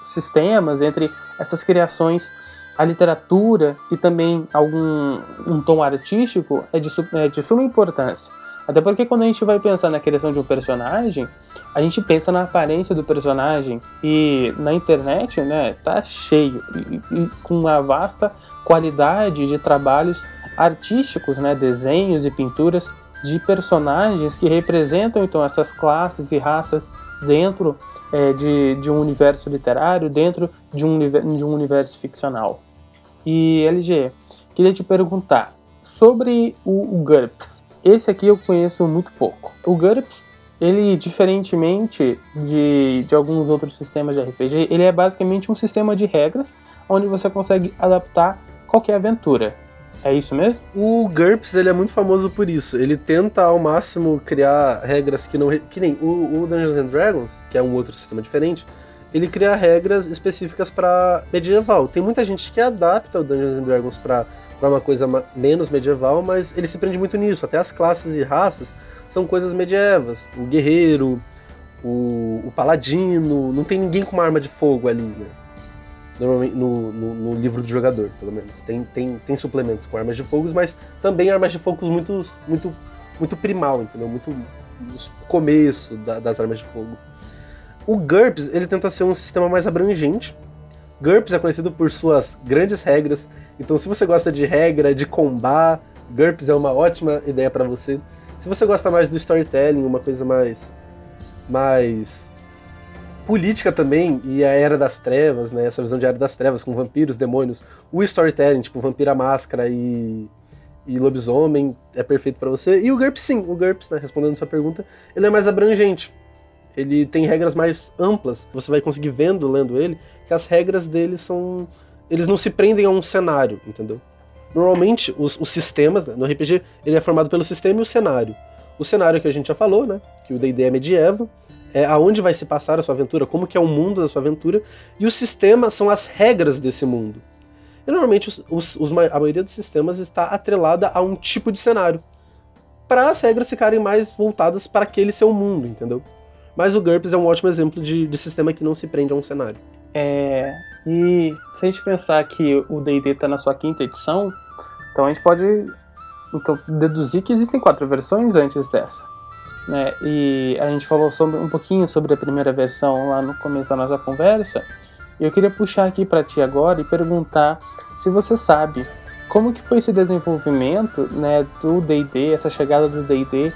sistemas, entre essas criações, a literatura e também algum um tom artístico é de, é de suma importância. Até porque quando a gente vai pensar na criação de um personagem, a gente pensa na aparência do personagem e na internet, né, tá cheio e, e com uma vasta qualidade de trabalhos artísticos, né, desenhos e pinturas de personagens que representam então essas classes e raças dentro é, de, de um universo literário, dentro de um, de um universo ficcional. E LG, queria te perguntar sobre o, o GURPS. Esse aqui eu conheço muito pouco. O GURPS, ele, diferentemente de, de alguns outros sistemas de RPG, ele é basicamente um sistema de regras onde você consegue adaptar qualquer aventura. É isso mesmo? O GURPS ele é muito famoso por isso. Ele tenta ao máximo criar regras que não. Que nem o, o Dungeons and Dragons, que é um outro sistema diferente, ele cria regras específicas para medieval. Tem muita gente que adapta o Dungeons and Dragons para uma coisa menos medieval, mas ele se prende muito nisso. Até as classes e raças são coisas medievas. O guerreiro, o, o paladino, não tem ninguém com uma arma de fogo ali, né? Normalmente no, no, no, livro do jogador, pelo menos. Tem, tem, tem suplementos com armas de fogo, mas também armas de fogo muito, muito, muito primal, entendeu? Muito começo da, das armas de fogo. O GURPS, ele tenta ser um sistema mais abrangente. GURPS é conhecido por suas grandes regras, então se você gosta de regra, de combar, GURPS é uma ótima ideia para você. Se você gosta mais do storytelling, uma coisa mais mais política também, e a Era das Trevas, né? Essa visão de Era das Trevas, com vampiros, demônios. O storytelling, tipo Vampira Máscara e, e Lobisomem, é perfeito para você. E o GURPS, sim, o GURPS, né? Respondendo sua pergunta, ele é mais abrangente. Ele tem regras mais amplas. Você vai conseguir vendo, lendo ele, que as regras dele são. Eles não se prendem a um cenário, entendeu? Normalmente, os, os sistemas, né? no RPG, ele é formado pelo sistema e o cenário. O cenário que a gente já falou, né? Que o D&D é medieval, é aonde vai se passar a sua aventura, como que é o mundo da sua aventura, e o sistema são as regras desse mundo. E normalmente os, os, os, a maioria dos sistemas está atrelada a um tipo de cenário, para as regras ficarem mais voltadas para aquele seu mundo, entendeu? Mas o GURPS é um ótimo exemplo de, de sistema que não se prende a um cenário. É, e se a gente pensar que o D&D está na sua quinta edição, então a gente pode então, deduzir que existem quatro versões antes dessa. Né? E a gente falou sobre, um pouquinho sobre a primeira versão lá no começo da nossa conversa. E eu queria puxar aqui para ti agora e perguntar se você sabe como que foi esse desenvolvimento né, do D&D, essa chegada do D&D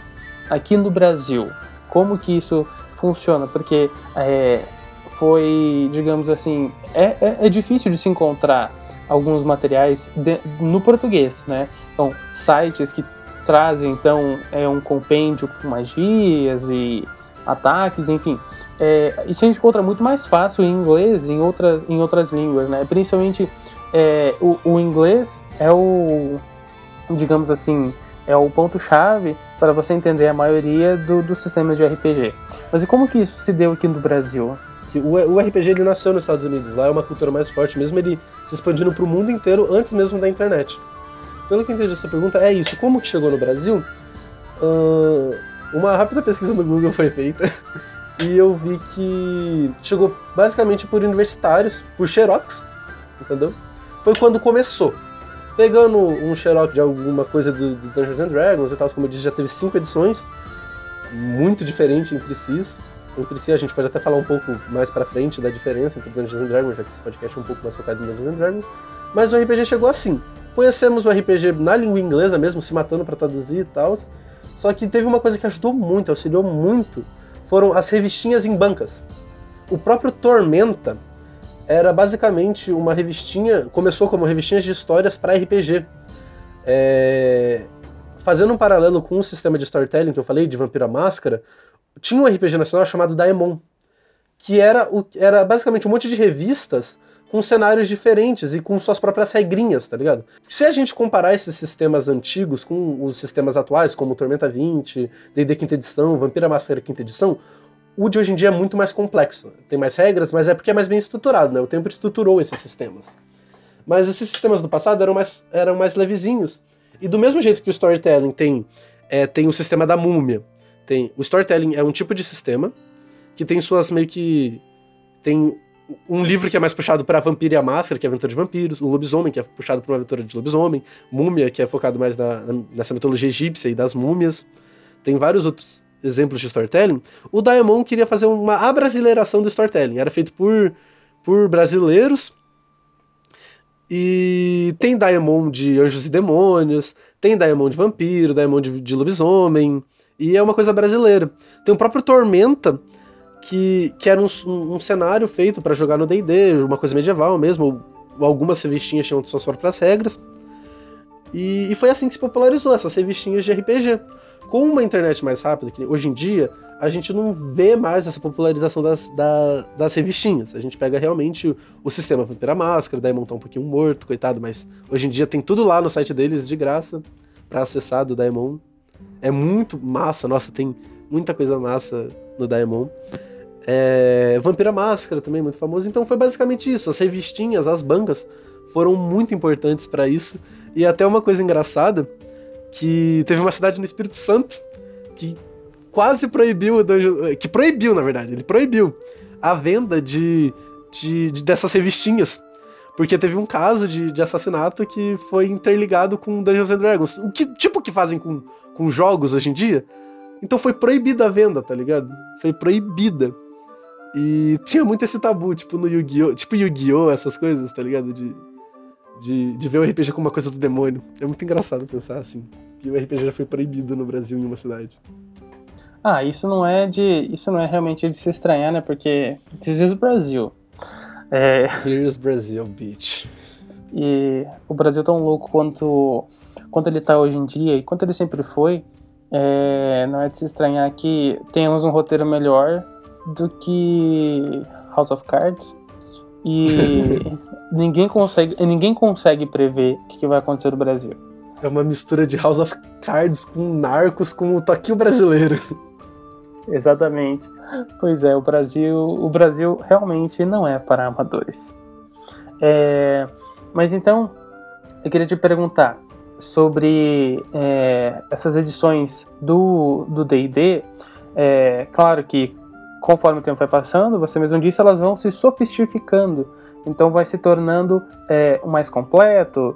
aqui no Brasil. Como que isso funciona? Porque é, foi, digamos assim, é, é, é, difícil de se encontrar alguns materiais de, no português, né? Então, sites que trazem então é um compêndio com magias e ataques, enfim. É, isso a gente encontra muito mais fácil em inglês e em outras, em outras línguas, né? Principalmente é, o, o inglês é o, digamos assim, é o ponto-chave para você entender a maioria do, dos sistemas de RPG. Mas e como que isso se deu aqui no Brasil? O, o RPG ele nasceu nos Estados Unidos, lá é uma cultura mais forte, mesmo ele se expandindo para o mundo inteiro antes mesmo da internet pelo que eu entendi da sua pergunta, é isso. Como que chegou no Brasil? Uh, uma rápida pesquisa no Google foi feita e eu vi que chegou basicamente por universitários, por xerox, entendeu? Foi quando começou. Pegando um xerox de alguma coisa do, do Dungeons and Dragons e tal, como eu disse, já teve cinco edições, muito diferente entre si. Entre si, a gente pode até falar um pouco mais pra frente da diferença entre Dungeons and Dragons, já que esse podcast é um pouco mais focado em Dungeons and Dragons. Mas o RPG chegou assim. Conhecemos o RPG na língua inglesa mesmo, se matando para traduzir e tal. Só que teve uma coisa que ajudou muito, auxiliou muito, foram as revistinhas em bancas. O próprio Tormenta era basicamente uma revistinha, começou como revistinhas de histórias para RPG. É... Fazendo um paralelo com o sistema de storytelling que eu falei, de Vampira Máscara, tinha um RPG nacional chamado Daemon, que era, o... era basicamente um monte de revistas com cenários diferentes e com suas próprias regrinhas, tá ligado? Se a gente comparar esses sistemas antigos com os sistemas atuais, como Tormenta 20, D&D quinta edição, Vampira Máscara quinta edição, o de hoje em dia é muito mais complexo. Tem mais regras, mas é porque é mais bem estruturado, né? O tempo estruturou esses sistemas. Mas esses sistemas do passado eram mais, eram mais levezinhos. E do mesmo jeito que o storytelling tem, é, tem o sistema da múmia, tem o storytelling é um tipo de sistema que tem suas meio que tem um livro que é mais puxado para Vampiro e a Máscara, que é aventura de vampiros, o Lobisomem, que é puxado para uma aventura de lobisomem, Múmia, que é focado mais na, nessa mitologia egípcia e das múmias. Tem vários outros exemplos de storytelling. O Diamond queria fazer uma abrasileiração do storytelling. Era feito por, por brasileiros. E tem Diamond de anjos e demônios, tem Diamond de vampiro, Diamond de, de lobisomem. E é uma coisa brasileira. Tem o próprio Tormenta, que, que era um, um cenário feito para jogar no D&D, uma coisa medieval mesmo, algumas revistinhas tinham suas próprias regras, e, e, foi assim que se popularizou essas revistinhas de RPG. Com uma internet mais rápida, que hoje em dia, a gente não vê mais essa popularização das, da, das revistinhas. A gente pega realmente o, o sistema Vampira Máscara, daí montar um pouquinho morto, coitado, mas hoje em dia tem tudo lá no site deles de graça para acessar do Daemon. É muito massa, nossa, tem muita coisa massa no Daemon. É, Vampira Máscara também muito famoso. Então foi basicamente isso. As revistinhas, as bancas foram muito importantes para isso. E até uma coisa engraçada que teve uma cidade no Espírito Santo que quase proibiu o Dungeon. Que proibiu, na verdade. Ele proibiu a venda de, de, de dessas revistinhas. Porque teve um caso de, de assassinato que foi interligado com Dungeons and Dragons. O que, tipo que fazem com, com jogos hoje em dia. Então foi proibida a venda, tá ligado? Foi proibida. E tinha muito esse tabu, tipo no Yu-Gi-Oh! Tipo Yu-Gi-Oh! essas coisas, tá ligado? De, de, de ver o RPG como uma coisa do demônio. É muito engraçado pensar assim. Que o RPG já foi proibido no Brasil em uma cidade. Ah, isso não é de. Isso não é realmente de se estranhar, né? Porque. This is Brasil. É... Here's Brazil, bitch. E o Brasil tão louco quanto, quanto ele tá hoje em dia e quanto ele sempre foi, é, não é de se estranhar que tenhamos um roteiro melhor do que House of Cards e ninguém consegue, ninguém consegue prever o que, que vai acontecer no Brasil. É uma mistura de House of Cards com Narcos com o toquinho brasileiro. Exatamente. Pois é, o Brasil, o Brasil realmente não é para amadores. É, mas então, eu queria te perguntar sobre é, essas edições do D&D. É, claro que conforme o tempo vai passando, você mesmo disse, elas vão se sofisticando. Então vai se tornando é, mais completo.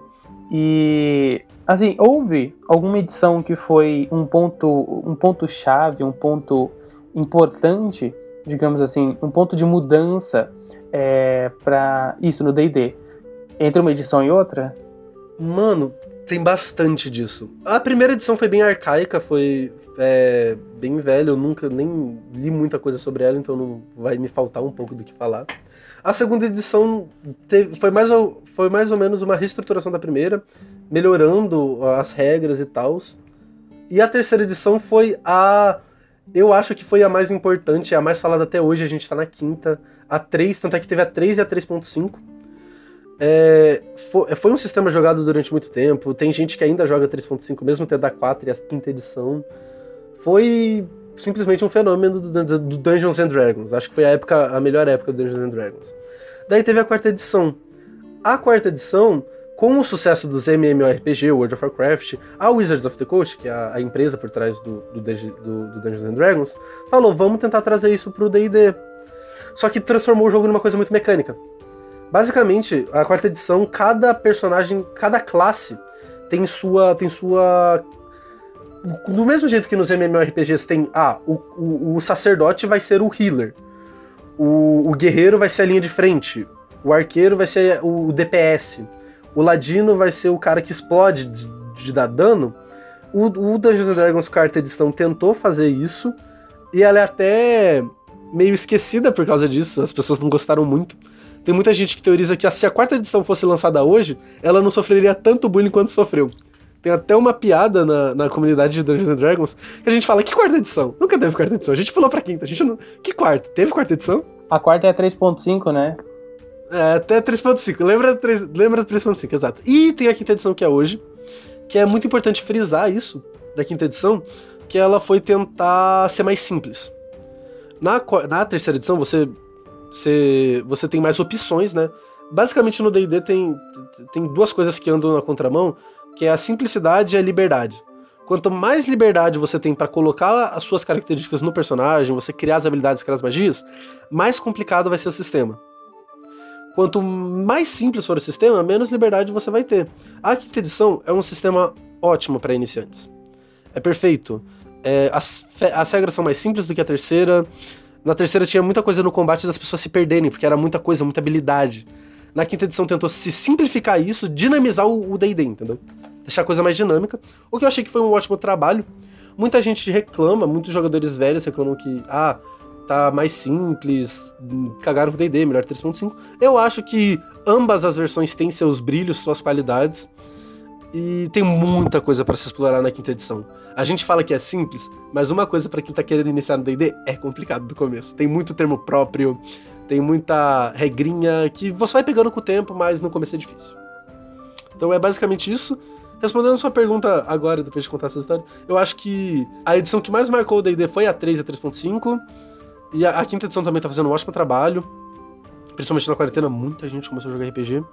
E assim, houve alguma edição que foi um ponto, um ponto chave, um ponto importante, digamos assim, um ponto de mudança é, para isso no D&D entre uma edição e outra? Mano, tem bastante disso. A primeira edição foi bem arcaica, foi é, bem velha, eu nunca nem li muita coisa sobre ela, então não vai me faltar um pouco do que falar. A segunda edição teve, foi, mais ou, foi mais ou menos uma reestruturação da primeira, melhorando as regras e tal. E a terceira edição foi a eu acho que foi a mais importante, a mais falada até hoje, a gente tá na quinta. A 3, tanto é que teve a 3 e a 3.5. É, foi, foi, um sistema jogado durante muito tempo, tem gente que ainda joga 3.5, mesmo tendo a 4 e a quinta edição. Foi simplesmente um fenômeno do, do, do, Dungeons and Dragons. Acho que foi a época, a melhor época do Dungeons and Dragons. Daí teve a quarta edição. A quarta edição com o sucesso dos MMORPG, World of Warcraft, a Wizards of the Coast, que é a, a empresa por trás do, do, do, do, Dungeons and Dragons, falou: vamos tentar trazer isso pro DD. Só que transformou o jogo numa coisa muito mecânica. Basicamente, a quarta edição, cada personagem, cada classe tem sua. tem sua. Do mesmo jeito que nos MMORPGs tem. Ah, o, o, o sacerdote vai ser o healer. O, o guerreiro vai ser a linha de frente. O arqueiro vai ser o DPS o Ladino vai ser o cara que explode de, de dar dano. O, o Dungeons Dragons quarta edição tentou fazer isso, e ela é até meio esquecida por causa disso, as pessoas não gostaram muito. Tem muita gente que teoriza que se a quarta edição fosse lançada hoje, ela não sofreria tanto bullying quanto sofreu. Tem até uma piada na, na comunidade de Dungeons Dragons que a gente fala, que quarta edição? Nunca teve quarta edição. A gente falou pra quinta, a gente não... Que quarta? Teve quarta edição? A quarta é 3.5, né? É, até 3.5. Lembra, 3, lembra 3.5, exato. E tem a quinta edição que é hoje, que é muito importante frisar isso, da quinta edição, que ela foi tentar ser mais simples. Na, na terceira edição, você, você, você tem mais opções, né? Basicamente no D&D tem, tem duas coisas que andam na contramão, que é a simplicidade e a liberdade. Quanto mais liberdade você tem para colocar as suas características no personagem, você criar as habilidades, criar as magias, mais complicado vai ser o sistema. Quanto mais simples for o sistema, menos liberdade você vai ter. A quinta edição é um sistema ótimo para iniciantes. É perfeito. É, as, as regras são mais simples do que a terceira. Na terceira tinha muita coisa no combate das pessoas se perderem, porque era muita coisa, muita habilidade. Na quinta edição tentou se simplificar isso, dinamizar o D&D, entendeu? Deixar a coisa mais dinâmica, o que eu achei que foi um ótimo trabalho. Muita gente reclama, muitos jogadores velhos reclamam que, ah, tá mais simples, cagaram com o D&D, melhor 3.5. Eu acho que ambas as versões têm seus brilhos, suas qualidades, e tem muita coisa para se explorar na quinta edição. A gente fala que é simples, mas uma coisa para quem tá querendo iniciar no D&D é complicado do começo. Tem muito termo próprio, tem muita regrinha que você vai pegando com o tempo, mas no começo é difícil. Então é basicamente isso. Respondendo sua pergunta agora, depois de contar essa história, eu acho que a edição que mais marcou o D&D foi a 3 e a 3.5. E a, a, quinta edição também tá fazendo um ótimo trabalho. Principalmente na quarentena, muita gente começou a jogar RPG.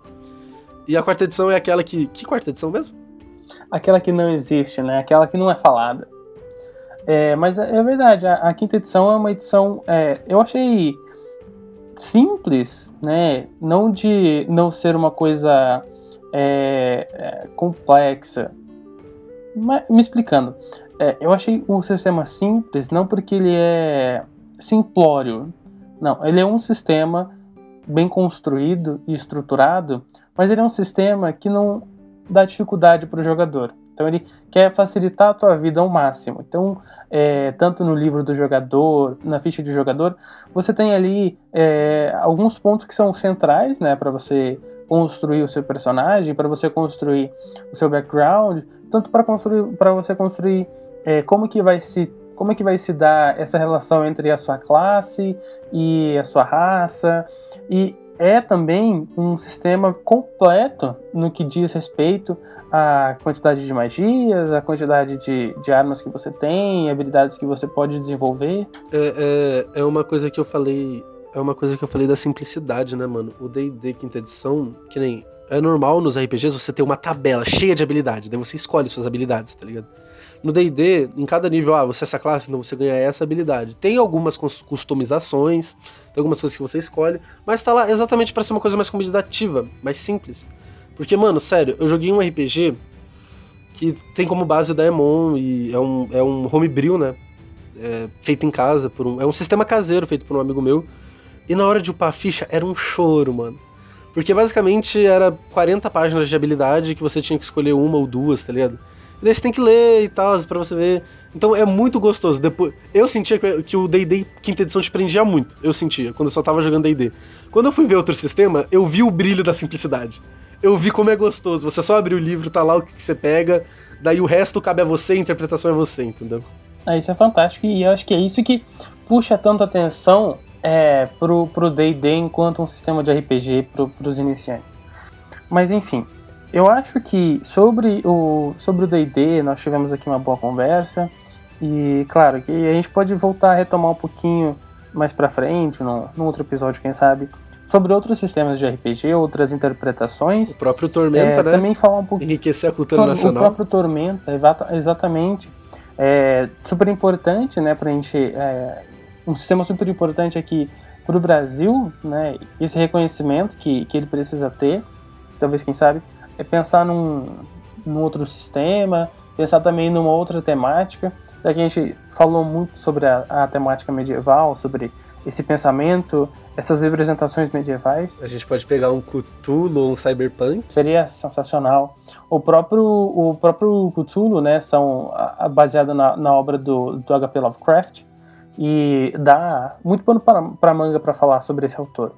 E a quarta edição é aquela que. Que quarta edição mesmo? Aquela que não existe, né? Aquela que não é falada. É, mas é, é verdade, a, a, quinta edição é uma edição. É, eu achei simples, né? Não de não ser uma coisa é, é complexa. Mas, me explicando, é, eu achei o sistema simples não porque ele é simplório. Não, ele é um sistema bem construído e estruturado, mas ele é um sistema que não dá dificuldade para o jogador. Então ele quer facilitar a tua vida ao máximo. Então, é, tanto no livro do jogador, na ficha do jogador, você tem ali é, alguns pontos que são centrais, né, para você construir o seu personagem, para você construir o seu background, tanto para construir, para você construir é, como que vai se como é que vai se dar essa relação entre a sua classe e a sua raça e é também um sistema completo no que diz respeito à quantidade de magias, a quantidade de, de armas que você tem, habilidades que você pode desenvolver. É, é, é uma coisa que eu falei. É uma coisa que eu falei da simplicidade, né, mano? O D&D quinta edição, que nem é normal nos RPGs você ter uma tabela cheia de habilidades, daí você escolhe suas habilidades, tá ligado? No D&D, em cada nível, ah, você é essa classe, então você ganha essa habilidade. Tem algumas customizações, tem algumas coisas que você escolhe, mas tá lá exatamente para ser uma coisa mais convidativa, mais simples. Porque, mano, sério, eu joguei um RPG que tem como base o Daemon e é um, é um homebrew, né? É, feito em casa, por um, é um sistema caseiro feito por um amigo meu. E na hora de upar a ficha era um choro, mano. Porque basicamente era 40 páginas de habilidade que você tinha que escolher uma ou duas, tá ligado? Daí você tem que ler e tal, pra você ver. Então é muito gostoso. Depois, eu sentia que, que o D&D quinta edição te prendia muito. Eu sentia, quando eu só tava jogando D&D. Quando eu fui ver outro sistema, eu vi o brilho da simplicidade. Eu vi como é gostoso. Você só abre o livro, tá lá o que você pega, daí o resto cabe a você, a interpretação é você, entendeu? É, isso é fantástico e eu acho que é isso que puxa tanto atenção é, pro, pro D&D enquanto um sistema de RPG pro, pros iniciantes. Mas enfim, eu acho que sobre o sobre o D&D nós tivemos aqui uma boa conversa e claro que a gente pode voltar a retomar um pouquinho mais para frente, num, num, outro episódio, quem sabe, sobre outros sistemas de RPG, outras interpretações. O próprio Tormenta, é, né? Também falar um pouco enriquecer a cultura nacional. O próprio Tormenta, exatamente. É super importante, né, pra gente é, um sistema super importante aqui para o Brasil, né, esse reconhecimento que, que ele precisa ter, talvez quem sabe, é pensar num, num outro sistema, pensar também numa outra temática, já que a gente falou muito sobre a, a temática medieval, sobre esse pensamento, essas representações medievais. A gente pode pegar um Cthulhu ou um Cyberpunk. Seria sensacional. O próprio, o próprio Cthulhu, né, são a, a, baseado na, na obra do, do H.P. Lovecraft, e dá muito pano para manga para falar sobre esse autor.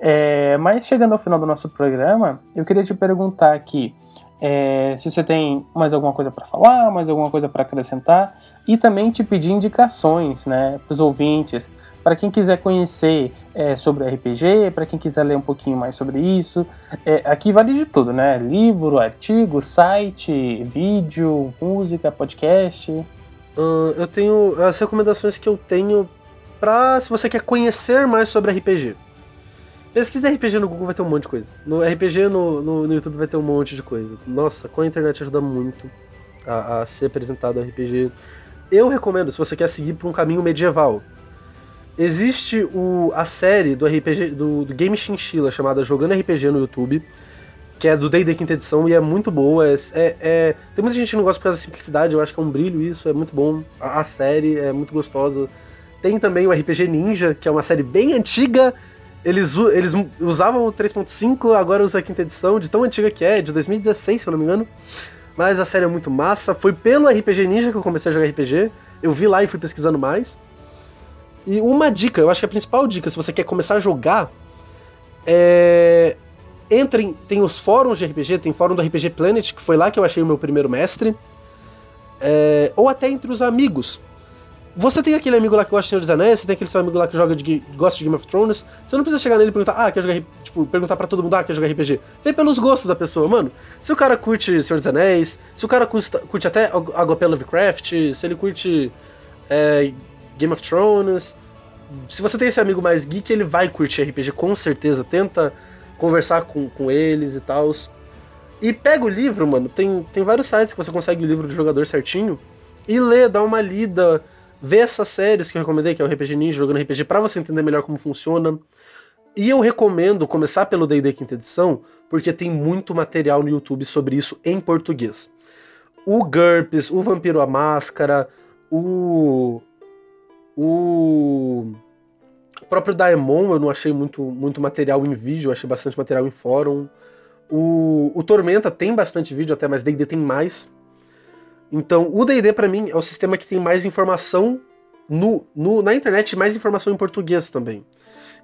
É, mas chegando ao final do nosso programa, eu queria te perguntar aqui é, se você tem mais alguma coisa para falar, mais alguma coisa para acrescentar e também te pedir indicações, né, para os ouvintes, para quem quiser conhecer é, sobre RPG, para quem quiser ler um pouquinho mais sobre isso. É, aqui vale de tudo, né? Livro, artigo, site, vídeo, música, podcast. Eu tenho as recomendações que eu tenho pra se você quer conhecer mais sobre RPG. Pesquisa RPG no Google vai ter um monte de coisa. No RPG no, no, no YouTube vai ter um monte de coisa. Nossa, com a internet ajuda muito a, a ser apresentado RPG. Eu recomendo, se você quer seguir por um caminho medieval. Existe o, a série do RPG do, do Game Chinchilla chamada Jogando RPG no YouTube que é do D&D quinta edição e é muito boa. É, é, é, tem muita gente que não gosta por causa da simplicidade, eu acho que é um brilho isso, é muito bom. A, a, série é muito gostosa. Tem também o RPG Ninja, que é uma série bem antiga. Eles, eles usavam o 3.5, agora usa a quinta edição, de tão antiga que é, de 2016, se eu não me engano. Mas a série é muito massa. Foi pelo RPG Ninja que eu comecei a jogar RPG. Eu vi lá e fui pesquisando mais. E uma dica, eu acho que a principal dica, se você quer começar a jogar, é entrem, tem os fóruns de RPG, tem fórum do RPG Planet, que foi lá que eu achei o meu primeiro mestre. É, ou até entre os amigos. Você tem aquele amigo lá que gosta de Senhor dos Anéis, você tem aquele seu amigo lá que joga de, gosta de Game of Thrones. Você não precisa chegar nele e perguntar, ah, quer jogar Tipo, perguntar pra todo mundo, ah, quer jogar RPG. Vê pelos gostos da pessoa, mano. Se o cara curte Senhor dos Anéis, se o cara curte, curte até HP Lovecraft, se ele curte é, Game of Thrones. Se você tem esse amigo mais geek, ele vai curtir RPG com certeza. Tenta conversar com, com eles e tal. E pega o livro, mano. Tem, tem vários sites que você consegue o livro do jogador certinho. e ler, dar uma lida, ver essas séries que eu recomendei, que é o RPG Ninja, jogando RPG, para você entender melhor como funciona. E eu recomendo começar pelo D&D quinta edição, porque tem muito material no YouTube sobre isso em português. O GURPS, o Vampiro à Máscara, o o próprio Daemon eu não achei muito, muito material em vídeo, eu achei bastante material em fórum. O, o Tormenta tem bastante vídeo até, mas D&D tem mais. Então, o D&D para mim é o sistema que tem mais informação no, no, na internet, mais informação em português também.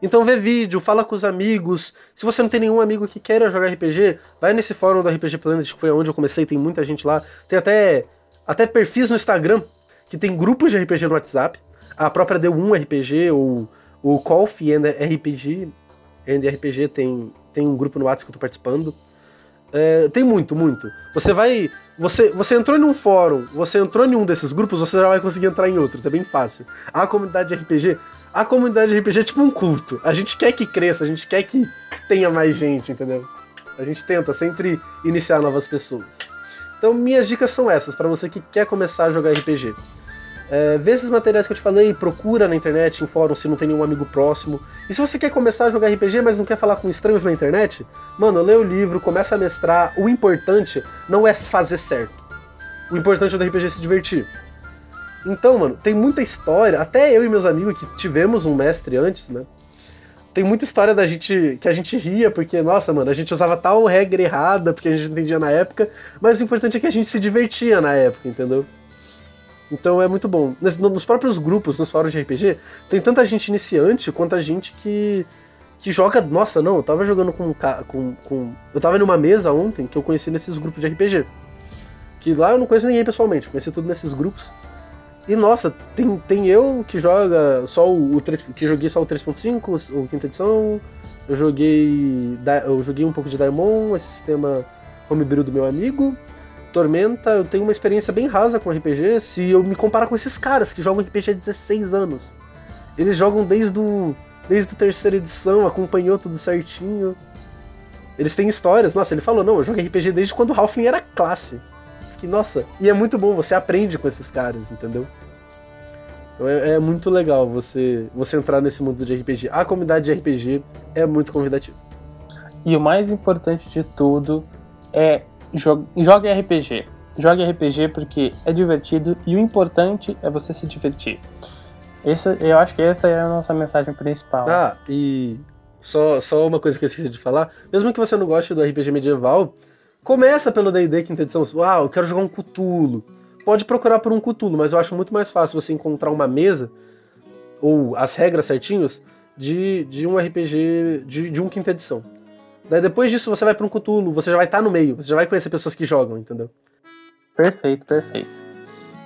Então vê vídeo, fala com os amigos. Se você não tem nenhum amigo que queira jogar RPG, vai nesse fórum do RPG Planet, que foi onde eu comecei, tem muita gente lá. Tem até, até perfis no Instagram, que tem grupos de RPG no WhatsApp. A própria D1 RPG, ou o Coffee and RPG, and RPG tem, tem um grupo no WhatsApp que eu tô participando. É, tem muito, muito. Você vai. Você, você entrou em um fórum, você entrou em um desses grupos, você já vai conseguir entrar em outros. É bem fácil. A comunidade de RPG. A comunidade de RPG é tipo um culto. A gente quer que cresça, a gente quer que tenha mais gente, entendeu? A gente tenta sempre iniciar novas pessoas. Então, minhas dicas são essas, para você que quer começar a jogar RPG. É, vê esses materiais que eu te falei, procura na internet, em fórum, se não tem nenhum amigo próximo. E se você quer começar a jogar RPG, mas não quer falar com estranhos na internet, mano, lê o livro, começa a mestrar. O importante não é fazer certo. O importante é do RPG se divertir. Então, mano, tem muita história, até eu e meus amigos que tivemos um mestre antes, né? Tem muita história da gente que a gente ria, porque, nossa, mano, a gente usava tal regra errada, porque a gente entendia na época, mas o importante é que a gente se divertia na época, entendeu? Então é muito bom. Nos próprios grupos, nos fóruns de RPG, tem tanta gente iniciante quanto a gente que, que joga. Nossa, não, eu tava jogando com, com, com. Eu tava numa mesa ontem que eu conheci nesses grupos de RPG. Que lá eu não conheço ninguém pessoalmente, conheci tudo nesses grupos. E nossa, tem, tem eu que joga só o, o 3, que joguei só o 3.5, o quinta edição. Eu joguei. Eu joguei um pouco de Daemon, esse sistema homebrew do meu amigo. Tormenta, eu tenho uma experiência bem rasa com RPG se eu me comparar com esses caras que jogam RPG há 16 anos. Eles jogam desde o, desde a terceira edição, acompanhou tudo certinho. Eles têm histórias. Nossa, ele falou, não, eu jogo RPG desde quando o Halfling era classe. Fiquei, nossa, e é muito bom, você aprende com esses caras, entendeu? Então é, é, muito legal você, você entrar nesse mundo de RPG. A comunidade de RPG é muito convidativa. E o mais importante de tudo é jogue RPG. Jogue RPG porque é divertido e o importante é você se divertir. Essa, eu acho que essa é a nossa mensagem principal. Ah, e só, só uma coisa que eu esqueci de falar. Mesmo que você não goste do RPG medieval, começa pelo D&D quinta edição. Ah, eu quero jogar um Cthulhu. Pode procurar por um Cthulhu, mas eu acho muito mais fácil você encontrar uma mesa, ou as regras certinhos, de, de um RPG de, de um quinta edição. Daí depois disso você vai para um Cthulhu, você já vai estar tá no meio, você já vai conhecer pessoas que jogam, entendeu? Perfeito, perfeito.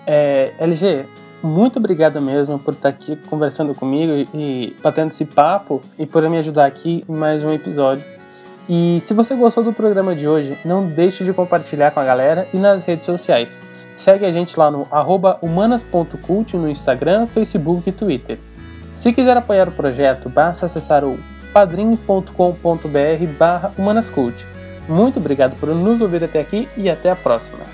É, LG, muito obrigado mesmo por estar aqui conversando comigo e batendo esse papo e por me ajudar aqui em mais um episódio. E se você gostou do programa de hoje, não deixe de compartilhar com a galera e nas redes sociais. Segue a gente lá no humanas.cult no Instagram, Facebook e Twitter. Se quiser apoiar o projeto, basta acessar o padrim.com.br barra Humanascult. Muito obrigado por nos ouvir até aqui e até a próxima.